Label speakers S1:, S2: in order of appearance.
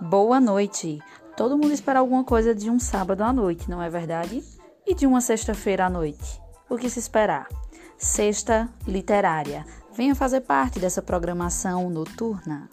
S1: Boa noite! Todo mundo espera alguma coisa de um sábado à noite, não é verdade? E de uma sexta-feira à noite? O que se esperar? Sexta Literária. Venha fazer parte dessa programação noturna.